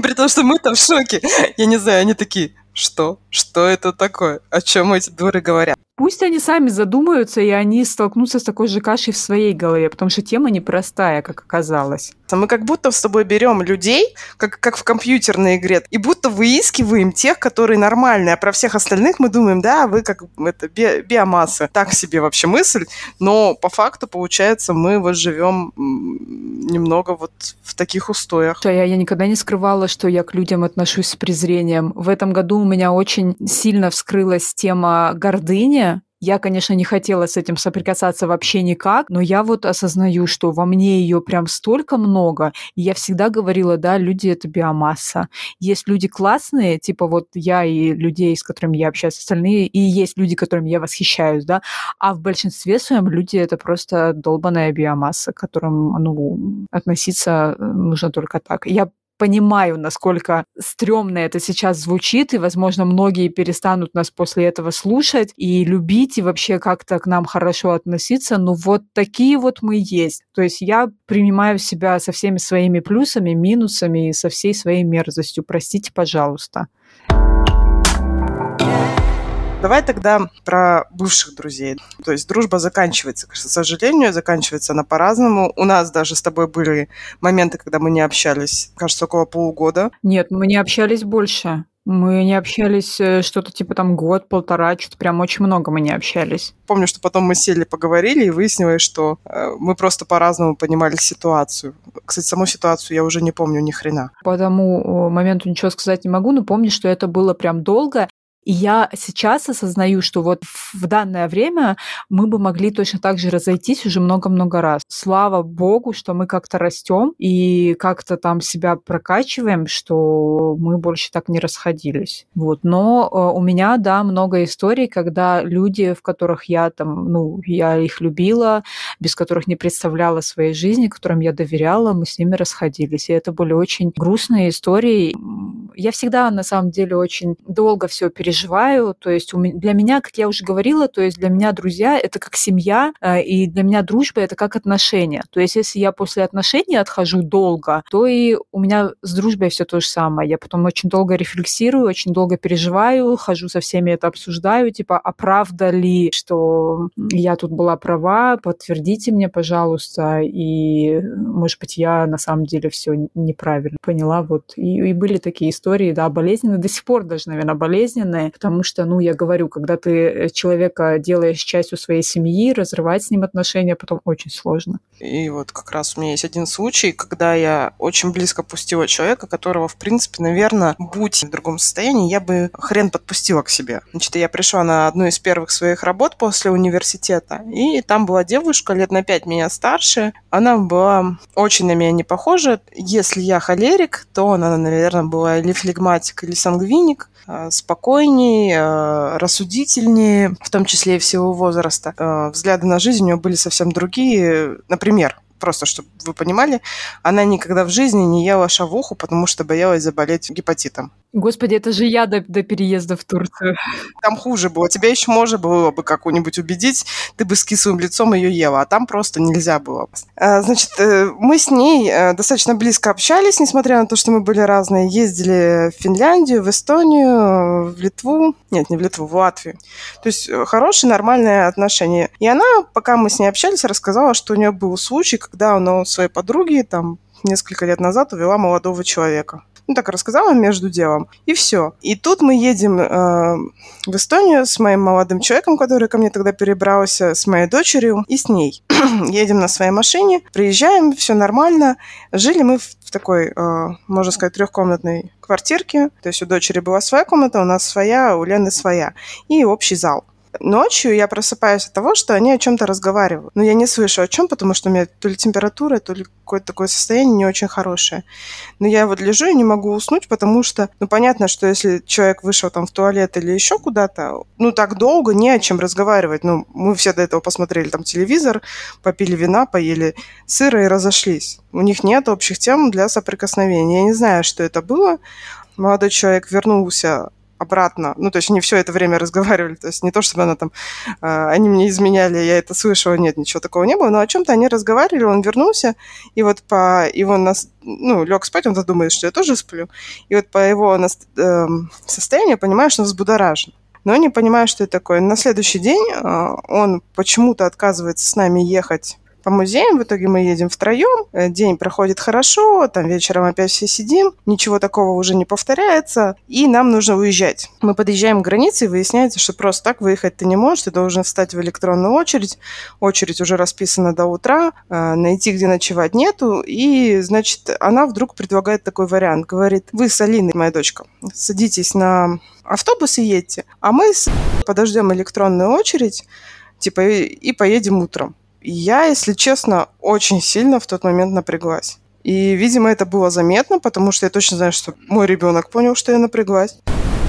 При том, что мы там в шоке. Я не знаю, они такие, что? Что это такое? О чем эти дуры говорят? Пусть они сами задумаются, и они столкнутся с такой же кашей в своей голове, потому что тема непростая, как оказалось. Мы как будто с тобой берем людей, как, как в компьютерной игре, и будто выискиваем тех, которые нормальные, а про всех остальных мы думаем, да, вы как это би биомасса. Так себе вообще мысль, но по факту, получается, мы вот живем немного вот в таких устоях. Я, я никогда не скрывала, что я к людям отношусь с презрением. В этом году у меня очень сильно вскрылась тема гордыни, я, конечно, не хотела с этим соприкасаться вообще никак, но я вот осознаю, что во мне ее прям столько много. И я всегда говорила, да, люди — это биомасса. Есть люди классные, типа вот я и людей, с которыми я общаюсь, остальные, и есть люди, которыми я восхищаюсь, да, а в большинстве своем люди — это просто долбанная биомасса, к которым, ну, относиться нужно только так. Я понимаю, насколько стрёмно это сейчас звучит, и, возможно, многие перестанут нас после этого слушать и любить, и вообще как-то к нам хорошо относиться, но вот такие вот мы есть. То есть я принимаю себя со всеми своими плюсами, минусами и со всей своей мерзостью. Простите, пожалуйста. Давай тогда про бывших друзей. То есть дружба заканчивается, к сожалению, заканчивается она по-разному. У нас даже с тобой были моменты, когда мы не общались, кажется, около полугода. Нет, мы не общались больше. Мы не общались э, что-то типа там год, полтора, что-то прям очень много мы не общались. Помню, что потом мы сели, поговорили, и выяснилось, что э, мы просто по-разному понимали ситуацию. Кстати, саму ситуацию я уже не помню ни хрена. По тому моменту ничего сказать не могу, но помню, что это было прям долго, и я сейчас осознаю, что вот в данное время мы бы могли точно так же разойтись уже много-много раз. Слава богу, что мы как-то растем и как-то там себя прокачиваем, что мы больше так не расходились. Вот. Но э, у меня, да, много историй, когда люди, в которых я там, ну, я их любила, без которых не представляла своей жизни, которым я доверяла, мы с ними расходились. И это были очень грустные истории. Я всегда, на самом деле, очень долго все переживаю. То есть для меня, как я уже говорила, то есть для меня друзья — это как семья, э, и для меня дружба — это как отношения. То есть если я после отношений отхожу долго, то и у меня с дружбой все то же самое. Я потом очень долго рефлексирую, очень долго переживаю, хожу со всеми это обсуждаю, типа, а правда ли, что я тут была права, подтвердите мне, пожалуйста, и, может быть, я на самом деле все неправильно поняла. Вот. И, и были такие истории, да, болезненные, до сих пор даже, наверное, болезненные, потому что, ну, я говорю, когда ты э, человека делаешь частью своей семьи, разрывать с ним отношения потом очень сложно. И вот как раз у меня есть один случай, когда я очень близко пустила человека, которого, в принципе, наверное, будь в другом состоянии, я бы хрен подпустила к себе. Значит, я пришла на одну из первых своих работ после университета, и там была девушка лет на пять меня старше. Она была очень на меня не похожа. Если я холерик, то она, наверное, была или флегматик или сангвиник, э, спокойней, э, рассудительнее, в том числе и всего возраста. Э, взгляды на жизнь у нее были совсем другие. Например, просто чтобы вы понимали, она никогда в жизни не ела шавуху, потому что боялась заболеть гепатитом. Господи, это же я до, до переезда в Турцию. Там хуже было. Тебя еще можно было бы как-нибудь убедить, ты бы с кислым лицом ее ела, а там просто нельзя было. А, значит, э, мы с ней э, достаточно близко общались, несмотря на то, что мы были разные. Ездили в Финляндию, в Эстонию, в Литву. Нет, не в Литву, в Латвию. То есть э, хорошие, нормальные отношения. И она, пока мы с ней общались, рассказала, что у нее был случай, когда она у своей подруги там несколько лет назад увела молодого человека ну, так рассказала между делом, и все. И тут мы едем э, в Эстонию с моим молодым человеком, который ко мне тогда перебрался, с моей дочерью и с ней. едем на своей машине, приезжаем, все нормально. Жили мы в такой, э, можно сказать, трехкомнатной квартирке. То есть у дочери была своя комната, у нас своя, у Лены своя. И общий зал. Ночью я просыпаюсь от того, что они о чем-то разговаривают. Но я не слышу о чем, потому что у меня то ли температура, то ли какое-то такое состояние не очень хорошее. Но я вот лежу и не могу уснуть, потому что, ну, понятно, что если человек вышел там в туалет или еще куда-то, ну, так долго не о чем разговаривать. Ну, мы все до этого посмотрели там телевизор, попили вина, поели сыра и разошлись. У них нет общих тем для соприкосновения. Я не знаю, что это было. Молодой человек вернулся обратно. Ну, то есть не все это время разговаривали. То есть не то, чтобы она там, э, они мне изменяли, я это слышала, нет, ничего такого не было. Но о чем-то они разговаривали, он вернулся, и вот по его нас, ну, лег спать, он думает, что я тоже сплю. И вот по его нас, э, состоянию понимаешь, что он взбудоражен. Но не понимаю, что это такое. На следующий день э, он почему-то отказывается с нами ехать по музеям. В итоге мы едем втроем. Э, день проходит хорошо, там вечером опять все сидим. Ничего такого уже не повторяется. И нам нужно уезжать. Мы подъезжаем к границе и выясняется, что просто так выехать ты не можешь. Ты должен встать в электронную очередь. Очередь уже расписана до утра. Э, найти, где ночевать нету. И, значит, она вдруг предлагает такой вариант. Говорит, вы с Алиной, моя дочка, садитесь на автобус и едьте, а мы подождем электронную очередь, типа, и поедем утром. Я, если честно, очень сильно в тот момент напряглась. И, видимо, это было заметно, потому что я точно знаю, что мой ребенок понял, что я напряглась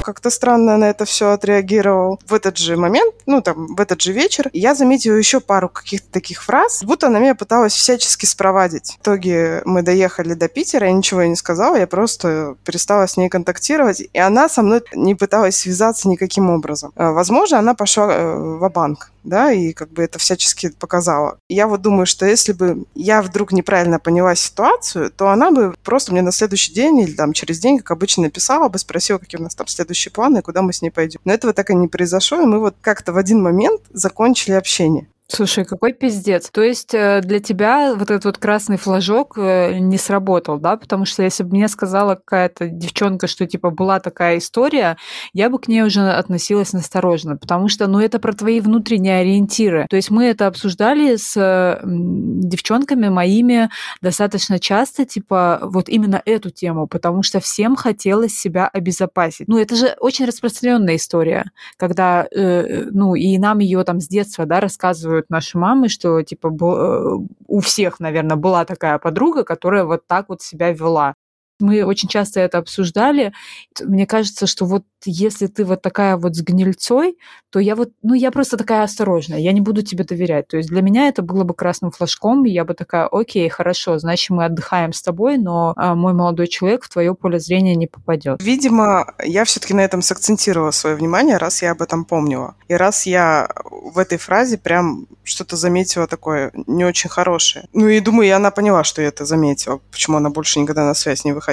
как-то странно на это все отреагировал. В этот же момент, ну там, в этот же вечер, я заметила еще пару каких-то таких фраз, будто она меня пыталась всячески спровадить. В итоге мы доехали до Питера, я ничего не сказала, я просто перестала с ней контактировать, и она со мной не пыталась связаться никаким образом. Э, возможно, она пошла э, в банк да, и как бы это всячески показала. Я вот думаю, что если бы я вдруг неправильно поняла ситуацию, то она бы просто мне на следующий день или там через день, как обычно, написала бы, спросила, какие у нас там следующие планы и куда мы с ней пойдем. Но этого так и не произошло, и мы вот как-то в один момент закончили общение. Слушай, какой пиздец. То есть э, для тебя вот этот вот красный флажок э, не сработал, да? Потому что если бы мне сказала какая-то девчонка, что типа была такая история, я бы к ней уже относилась настороженно, потому что, ну, это про твои внутренние ориентиры. То есть мы это обсуждали с девчонками моими достаточно часто, типа вот именно эту тему, потому что всем хотелось себя обезопасить. Ну, это же очень распространенная история, когда, э, ну, и нам ее там с детства, да, рассказывают рассказывают наши мамы, что типа э, у всех, наверное, была такая подруга, которая вот так вот себя вела. Мы очень часто это обсуждали. Мне кажется, что вот если ты вот такая вот с гнильцой, то я вот, ну, я просто такая осторожная, я не буду тебе доверять. То есть для меня это было бы красным флажком, и я бы такая, окей, хорошо, значит, мы отдыхаем с тобой, но а, мой молодой человек в твое поле зрения не попадет. Видимо, я все-таки на этом сакцентировала свое внимание, раз я об этом помнила. И раз я в этой фразе прям что-то заметила такое не очень хорошее. Ну и думаю, и она поняла, что я это заметила, почему она больше никогда на связь не выходила.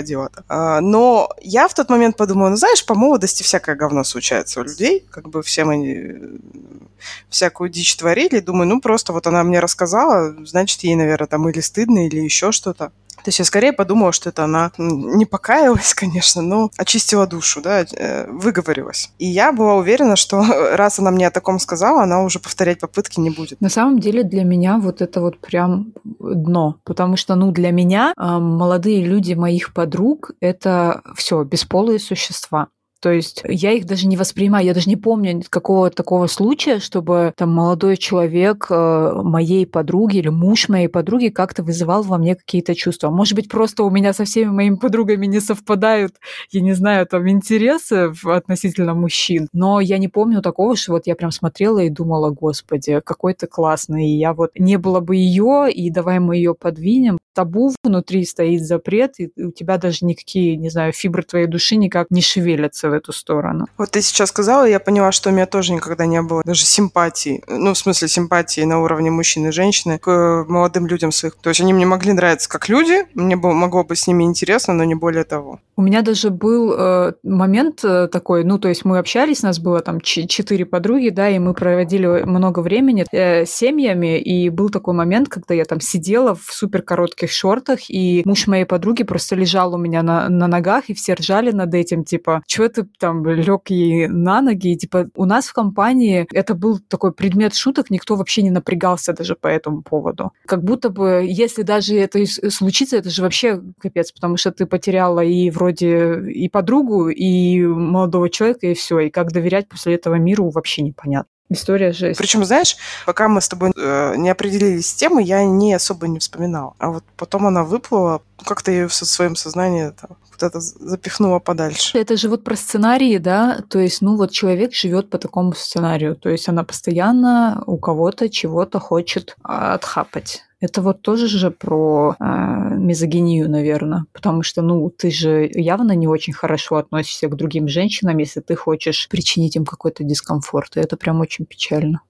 А, но я в тот момент подумала, ну знаешь, по молодости всякое говно случается у людей, как бы все мы э, всякую дичь творили. Думаю, ну просто вот она мне рассказала, значит, ей, наверное, там или стыдно, или еще что-то. То есть я скорее подумала, что это она не покаялась, конечно, но очистила душу, да, э, выговорилась. И я была уверена, что раз она мне о таком сказала, она уже повторять попытки не будет. На самом деле для меня вот это вот прям дно, потому что, ну, для меня молодые люди моих подруг — это все бесполые существа. То есть я их даже не воспринимаю, я даже не помню какого такого случая, чтобы там молодой человек э, моей подруги или муж моей подруги как-то вызывал во мне какие-то чувства. Может быть, просто у меня со всеми моими подругами не совпадают, я не знаю, там интересы относительно мужчин, но я не помню такого, что вот я прям смотрела и думала, господи, какой ты классный, и я вот не было бы ее, и давай мы ее подвинем. Табу внутри стоит запрет, и у тебя даже никакие, не знаю, фибры твоей души никак не шевелятся в эту сторону. Вот ты сейчас сказала, я поняла, что у меня тоже никогда не было даже симпатии, ну, в смысле симпатии на уровне мужчины и женщины к молодым людям своих. То есть они мне могли нравиться как люди, мне было, могло быть с ними интересно, но не более того. У меня даже был э, момент э, такой, ну, то есть мы общались, нас было там четыре подруги, да, и мы проводили много времени э, с семьями, и был такой момент, когда я там сидела в супер коротких шортах, и муж моей подруги просто лежал у меня на, на ногах, и все ржали над этим, типа, что ты там лег ей на ноги, и, типа, у нас в компании это был такой предмет шуток, никто вообще не напрягался даже по этому поводу. Как будто бы, если даже это случится, это же вообще капец, потому что ты потеряла и вроде и подругу, и молодого человека, и все, и как доверять после этого миру вообще непонятно. История жесть. Причем, знаешь, пока мы с тобой э, не определились с темой, я не особо не вспоминал. А вот потом она выплыла, как-то ее в своем сознании там, это запихнула подальше. Это же вот про сценарии, да? То есть, ну вот человек живет по такому сценарию. То есть она постоянно у кого-то чего-то хочет а, отхапать. Это вот тоже же про э, мизогинию, наверное. Потому что, ну, ты же явно не очень хорошо относишься к другим женщинам, если ты хочешь причинить им какой-то дискомфорт. И это прям очень печально.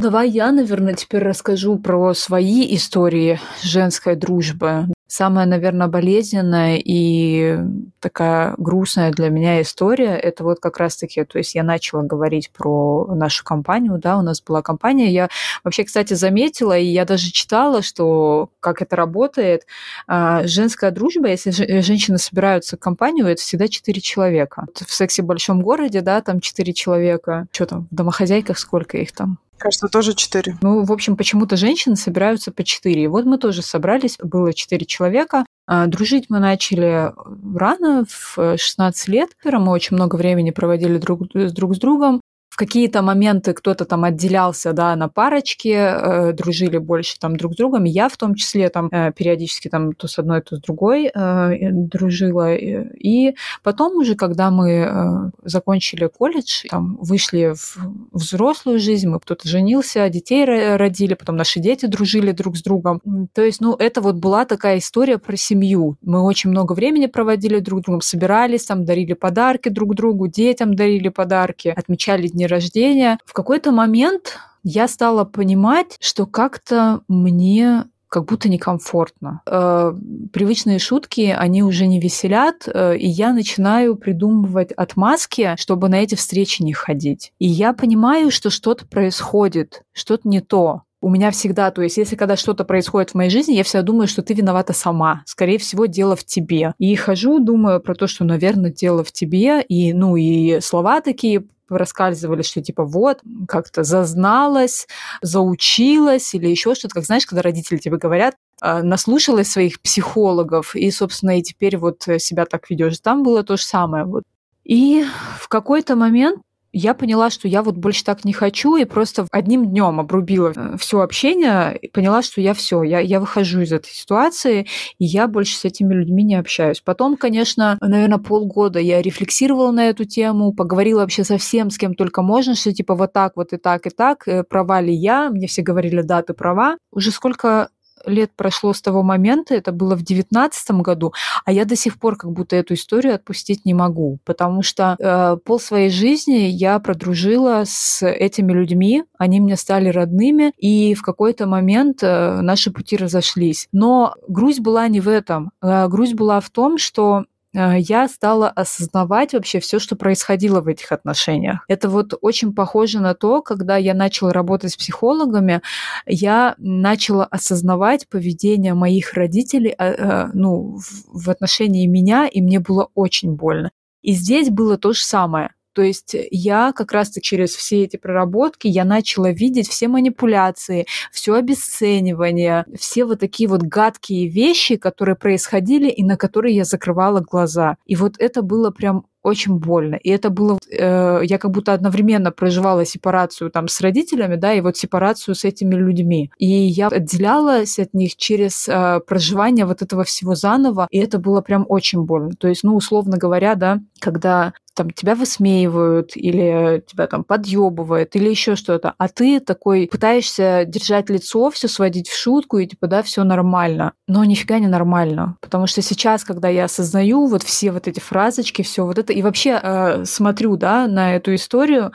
Давай я, наверное, теперь расскажу про свои истории женской дружбы. Самая, наверное, болезненная и такая грустная для меня история, это вот как раз-таки, то есть я начала говорить про нашу компанию, да, у нас была компания, я вообще, кстати, заметила, и я даже читала, что как это работает, а, женская дружба, если женщины собираются в компанию, это всегда четыре человека. В сексе в большом городе, да, там четыре человека. Что там, в домохозяйках сколько их там? Кажется, тоже четыре. Ну, в общем, почему-то женщины собираются по четыре. Вот мы тоже собрались, было четыре человека. А, дружить мы начали рано, в 16 лет. Мы очень много времени проводили друг, друг с другом какие-то моменты кто-то там отделялся, да, на парочки, э, дружили больше там друг с другом. Я в том числе там э, периодически там то с одной, то с другой э, дружила. И потом уже, когда мы э, закончили колледж, там вышли в взрослую жизнь, мы кто-то женился, детей родили, потом наши дети дружили друг с другом. То есть, ну, это вот была такая история про семью. Мы очень много времени проводили друг с другом, собирались, там дарили подарки друг другу, детям дарили подарки, отмечали дни рождения. В какой-то момент я стала понимать, что как-то мне как будто некомфортно. Э, привычные шутки, они уже не веселят, э, и я начинаю придумывать отмазки, чтобы на эти встречи не ходить. И я понимаю, что что-то происходит, что-то не то. У меня всегда, то есть если когда что-то происходит в моей жизни, я всегда думаю, что ты виновата сама. Скорее всего, дело в тебе. И хожу, думаю про то, что, наверное, дело в тебе. И, ну, и слова такие рассказывали, что типа вот, как-то зазналась, заучилась или еще что-то. Как знаешь, когда родители тебе говорят, «А, наслушалась своих психологов, и, собственно, и теперь вот себя так ведешь. Там было то же самое. Вот. И в какой-то момент я поняла, что я вот больше так не хочу, и просто одним днем обрубила э, все общение, и поняла, что я все, я, я выхожу из этой ситуации, и я больше с этими людьми не общаюсь. Потом, конечно, наверное, полгода я рефлексировала на эту тему, поговорила вообще со всем, с кем только можно, что типа вот так, вот и так, и так, э, права ли я, мне все говорили, да, ты права. Уже сколько лет прошло с того момента, это было в девятнадцатом году, а я до сих пор как будто эту историю отпустить не могу, потому что э, пол своей жизни я продружила с этими людьми, они мне стали родными, и в какой-то момент э, наши пути разошлись. Но грусть была не в этом. Э, грусть была в том, что я стала осознавать вообще все, что происходило в этих отношениях. Это вот очень похоже на то, когда я начала работать с психологами, я начала осознавать поведение моих родителей а, а, ну, в отношении меня, и мне было очень больно. И здесь было то же самое. То есть я как раз-таки через все эти проработки я начала видеть все манипуляции, все обесценивание, все вот такие вот гадкие вещи, которые происходили и на которые я закрывала глаза. И вот это было прям очень больно. И это было... Э, я как будто одновременно проживала сепарацию там с родителями, да, и вот сепарацию с этими людьми. И я отделялась от них через э, проживание вот этого всего заново, и это было прям очень больно. То есть, ну, условно говоря, да, когда там тебя высмеивают или тебя там подъебывают или еще что-то, а ты такой пытаешься держать лицо, все сводить в шутку и типа да, все нормально, но нифига не нормально, потому что сейчас, когда я осознаю вот все вот эти фразочки, все вот это и вообще э, смотрю да на эту историю,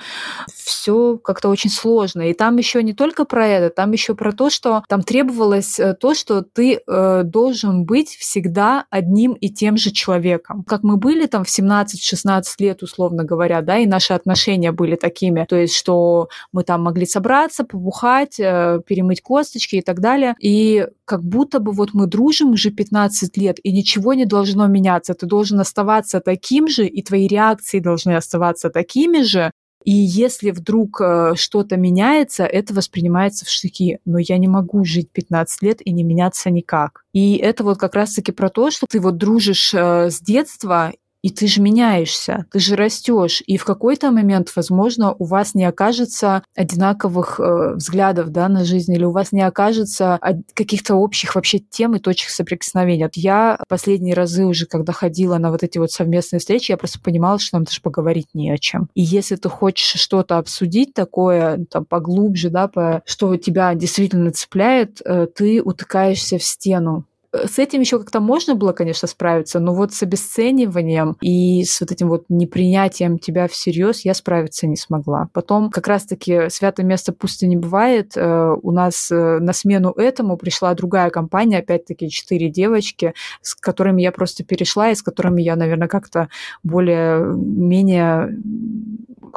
все как-то очень сложно, и там еще не только про это, там еще про то, что там требовалось э, то, что ты э, должен быть всегда одним и тем же человеком, как мы были там в 17-16 лет, условно говоря, да, и наши отношения были такими, то есть, что мы там могли собраться, побухать, э, перемыть косточки и так далее, и как будто бы вот мы дружим уже 15 лет, и ничего не должно меняться, ты должен оставаться таким же, и твои реакции должны оставаться такими же, и если вдруг э, что-то меняется, это воспринимается в штыки. Но я не могу жить 15 лет и не меняться никак. И это вот как раз-таки про то, что ты вот дружишь э, с детства, и ты же меняешься, ты же растешь. И в какой-то момент, возможно, у вас не окажется одинаковых э, взглядов да, на жизнь, или у вас не окажется каких-то общих вообще тем и точек соприкосновения. Вот я последние разы уже, когда ходила на вот эти вот совместные встречи, я просто понимала, что нам даже поговорить не о чем. И если ты хочешь что-то обсудить такое, там, поглубже, да, по, что тебя действительно цепляет, э, ты утыкаешься в стену с этим еще как-то можно было, конечно, справиться, но вот с обесцениванием и с вот этим вот непринятием тебя всерьез я справиться не смогла. Потом как раз-таки святое место пусто не бывает. Э, у нас э, на смену этому пришла другая компания, опять-таки четыре девочки, с которыми я просто перешла и с которыми я, наверное, как-то более-менее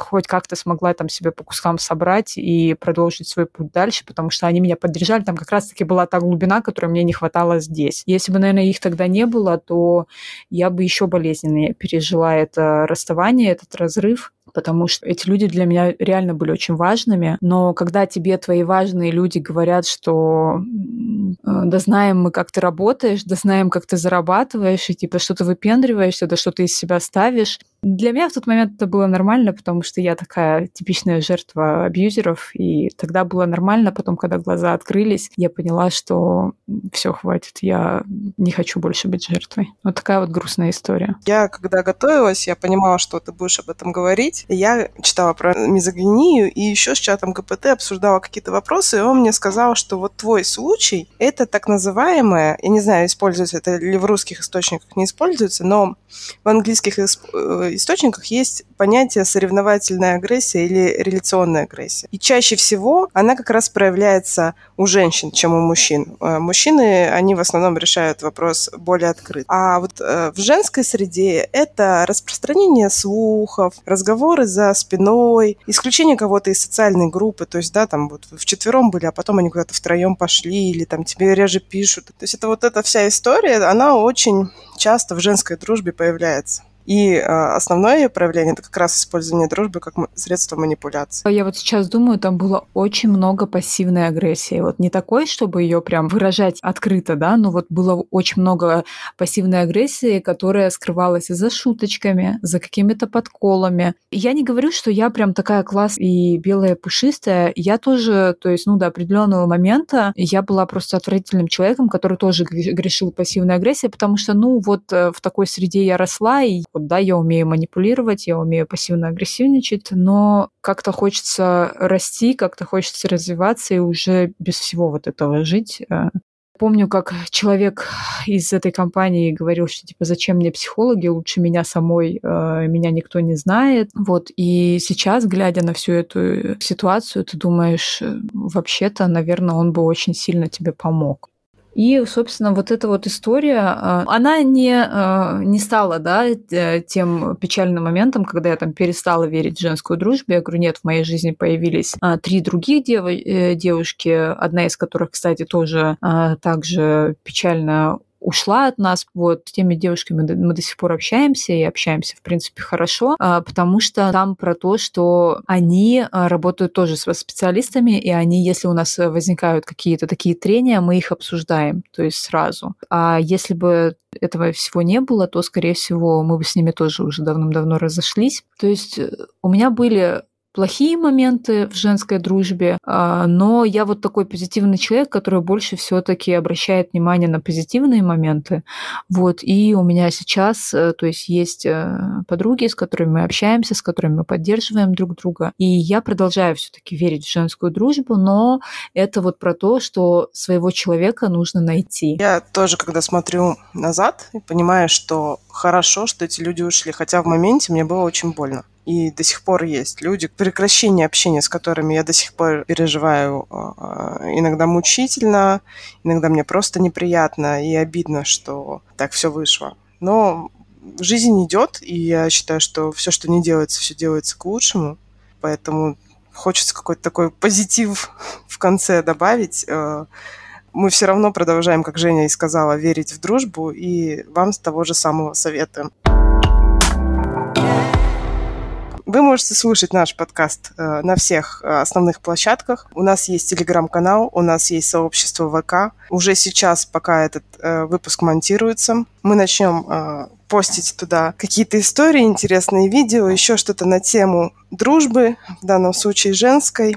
хоть как-то смогла там себе по кускам собрать и продолжить свой путь дальше, потому что они меня поддержали. Там как раз-таки была та глубина, которой мне не хватало здесь. Если бы, наверное, их тогда не было, то я бы еще болезненнее пережила это расставание, этот разрыв потому что эти люди для меня реально были очень важными. Но когда тебе твои важные люди говорят, что да знаем мы, как ты работаешь, да знаем, как ты зарабатываешь, и типа что ты выпендриваешься, да что ты из себя ставишь, для меня в тот момент это было нормально, потому что я такая типичная жертва абьюзеров, и тогда было нормально. Потом, когда глаза открылись, я поняла, что все, хватит, я не хочу больше быть жертвой. Вот такая вот грустная история. Я, когда готовилась, я понимала, что ты будешь об этом говорить. Я читала про мизогинию и еще с чатом КПТ обсуждала какие-то вопросы, и он мне сказал, что вот твой случай — это так называемое, я не знаю, используется это или в русских источниках не используется, но в английских э, источниках есть понятие соревновательная агрессия или реляционная агрессия. И чаще всего она как раз проявляется у женщин, чем у мужчин. Э, мужчины, они в основном решают вопрос более открыт. А вот э, в женской среде это распространение слухов, разговоры за спиной, исключение кого-то из социальной группы, то есть, да, там вот в четвером были, а потом они куда-то втроем пошли, или там тебе реже пишут. То есть это вот эта вся история, она очень часто в женской дружбе появляется. И э, основное проявление это как раз использование дружбы как средство манипуляции. Я вот сейчас думаю, там было очень много пассивной агрессии. Вот не такой, чтобы ее прям выражать открыто, да, но вот было очень много пассивной агрессии, которая скрывалась за шуточками, за какими-то подколами. Я не говорю, что я прям такая классная и белая пушистая. Я тоже, то есть, ну, до определенного момента я была просто отвратительным человеком, который тоже грешил пассивной агрессией, потому что, ну, вот э, в такой среде я росла, и вот, да, я умею манипулировать, я умею пассивно-агрессивничать, но как-то хочется расти, как-то хочется развиваться и уже без всего вот этого жить. Э. Помню, как человек из этой компании говорил, что типа зачем мне психологи, лучше меня самой, э, меня никто не знает. Вот и сейчас, глядя на всю эту ситуацию, ты думаешь, э, вообще-то, наверное, он бы очень сильно тебе помог. И, собственно, вот эта вот история, а, она не, а, не стала да, э, тем печальным моментом, когда я там перестала верить в женскую дружбу. Я говорю, нет, в моей жизни появились три других дев- э, девушки, одна из которых, кстати, тоже также печально ушла от нас. Вот с теми девушками мы до сих пор общаемся и общаемся, в принципе, хорошо, а, потому что там про то, что они а, работают тоже с специалистами, и они, если у нас возникают какие-то такие трения, мы их обсуждаем, то есть сразу. А если бы этого всего не было, то, скорее всего, мы бы с ними тоже уже давным-давно разошлись. То есть э, у меня были плохие моменты в женской дружбе, а, но я вот такой позитивный человек, который больше все-таки обращает внимание на позитивные моменты. Вот, и у меня сейчас, э, то есть есть э, подруги, с которыми мы общаемся, с которыми мы поддерживаем друг друга, и я продолжаю все-таки верить в женскую дружбу, но это вот про то, что своего человека нужно найти. Я тоже, когда смотрю назад, понимаю, что хорошо, что эти люди ушли, хотя в моменте мне было очень больно и до сих пор есть люди, прекращение общения с которыми я до сих пор переживаю а, иногда мучительно, иногда мне просто неприятно и обидно, что так все вышло. Но жизнь идет, и я считаю, что все, что не делается, все делается к лучшему. Поэтому хочется какой-то такой позитив в конце добавить. А, мы все равно продолжаем, как Женя и сказала, верить в дружбу, и вам с того же самого советуем. Вы можете слушать наш подкаст э, на всех э, основных площадках. У нас есть телеграм-канал, у нас есть сообщество ВК. Уже сейчас, пока этот э, выпуск монтируется, мы начнем постить туда какие-то истории, интересные видео, еще что-то на тему дружбы, в данном случае женской.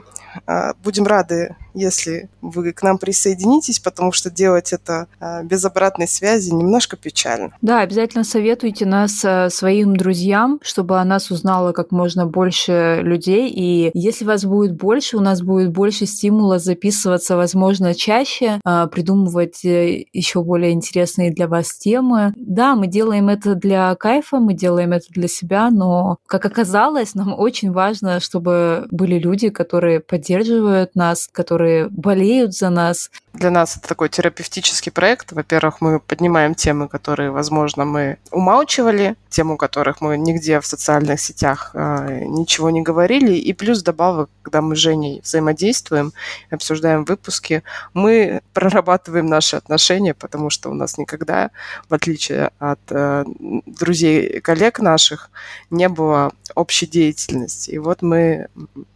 Будем рады если вы к нам присоединитесь, потому что делать это а, без обратной связи немножко печально. Да, обязательно советуйте нас а, своим друзьям, чтобы о нас узнало как можно больше людей. И если вас будет больше, у нас будет больше стимула записываться, возможно, чаще, а, придумывать э, еще более интересные для вас темы. Да, мы делаем это для кайфа, мы делаем это для себя, но, как оказалось, нам очень важно, чтобы были люди, которые поддерживают нас, которые которые болеют за нас. Для нас это такой терапевтический проект. Во-первых, мы поднимаем темы, которые, возможно, мы умалчивали, тему которых мы нигде в социальных сетях э, ничего не говорили. И плюс добавок, когда мы с Женей взаимодействуем, обсуждаем выпуски, мы прорабатываем наши отношения, потому что у нас никогда, в отличие от э, друзей и коллег наших, не было общей деятельности. И вот мы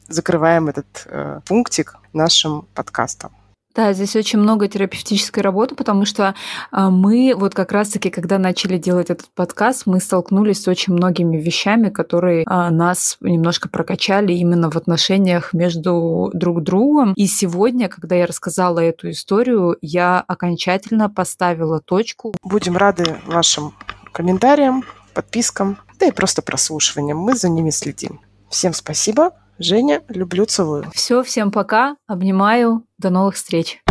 закрываем этот э, пунктик нашим подкастом. Да, здесь очень много терапевтической работы, потому что а, мы вот как раз-таки, когда начали делать этот подкаст, мы столкнулись с очень многими вещами, которые а, нас немножко прокачали именно в отношениях между друг другом. И сегодня, когда я рассказала эту историю, я окончательно поставила точку. Будем рады вашим комментариям, подпискам, да и просто прослушиваниям. Мы за ними следим. Всем спасибо. Женя, люблю, целую. Все, всем пока. Обнимаю. До новых встреч.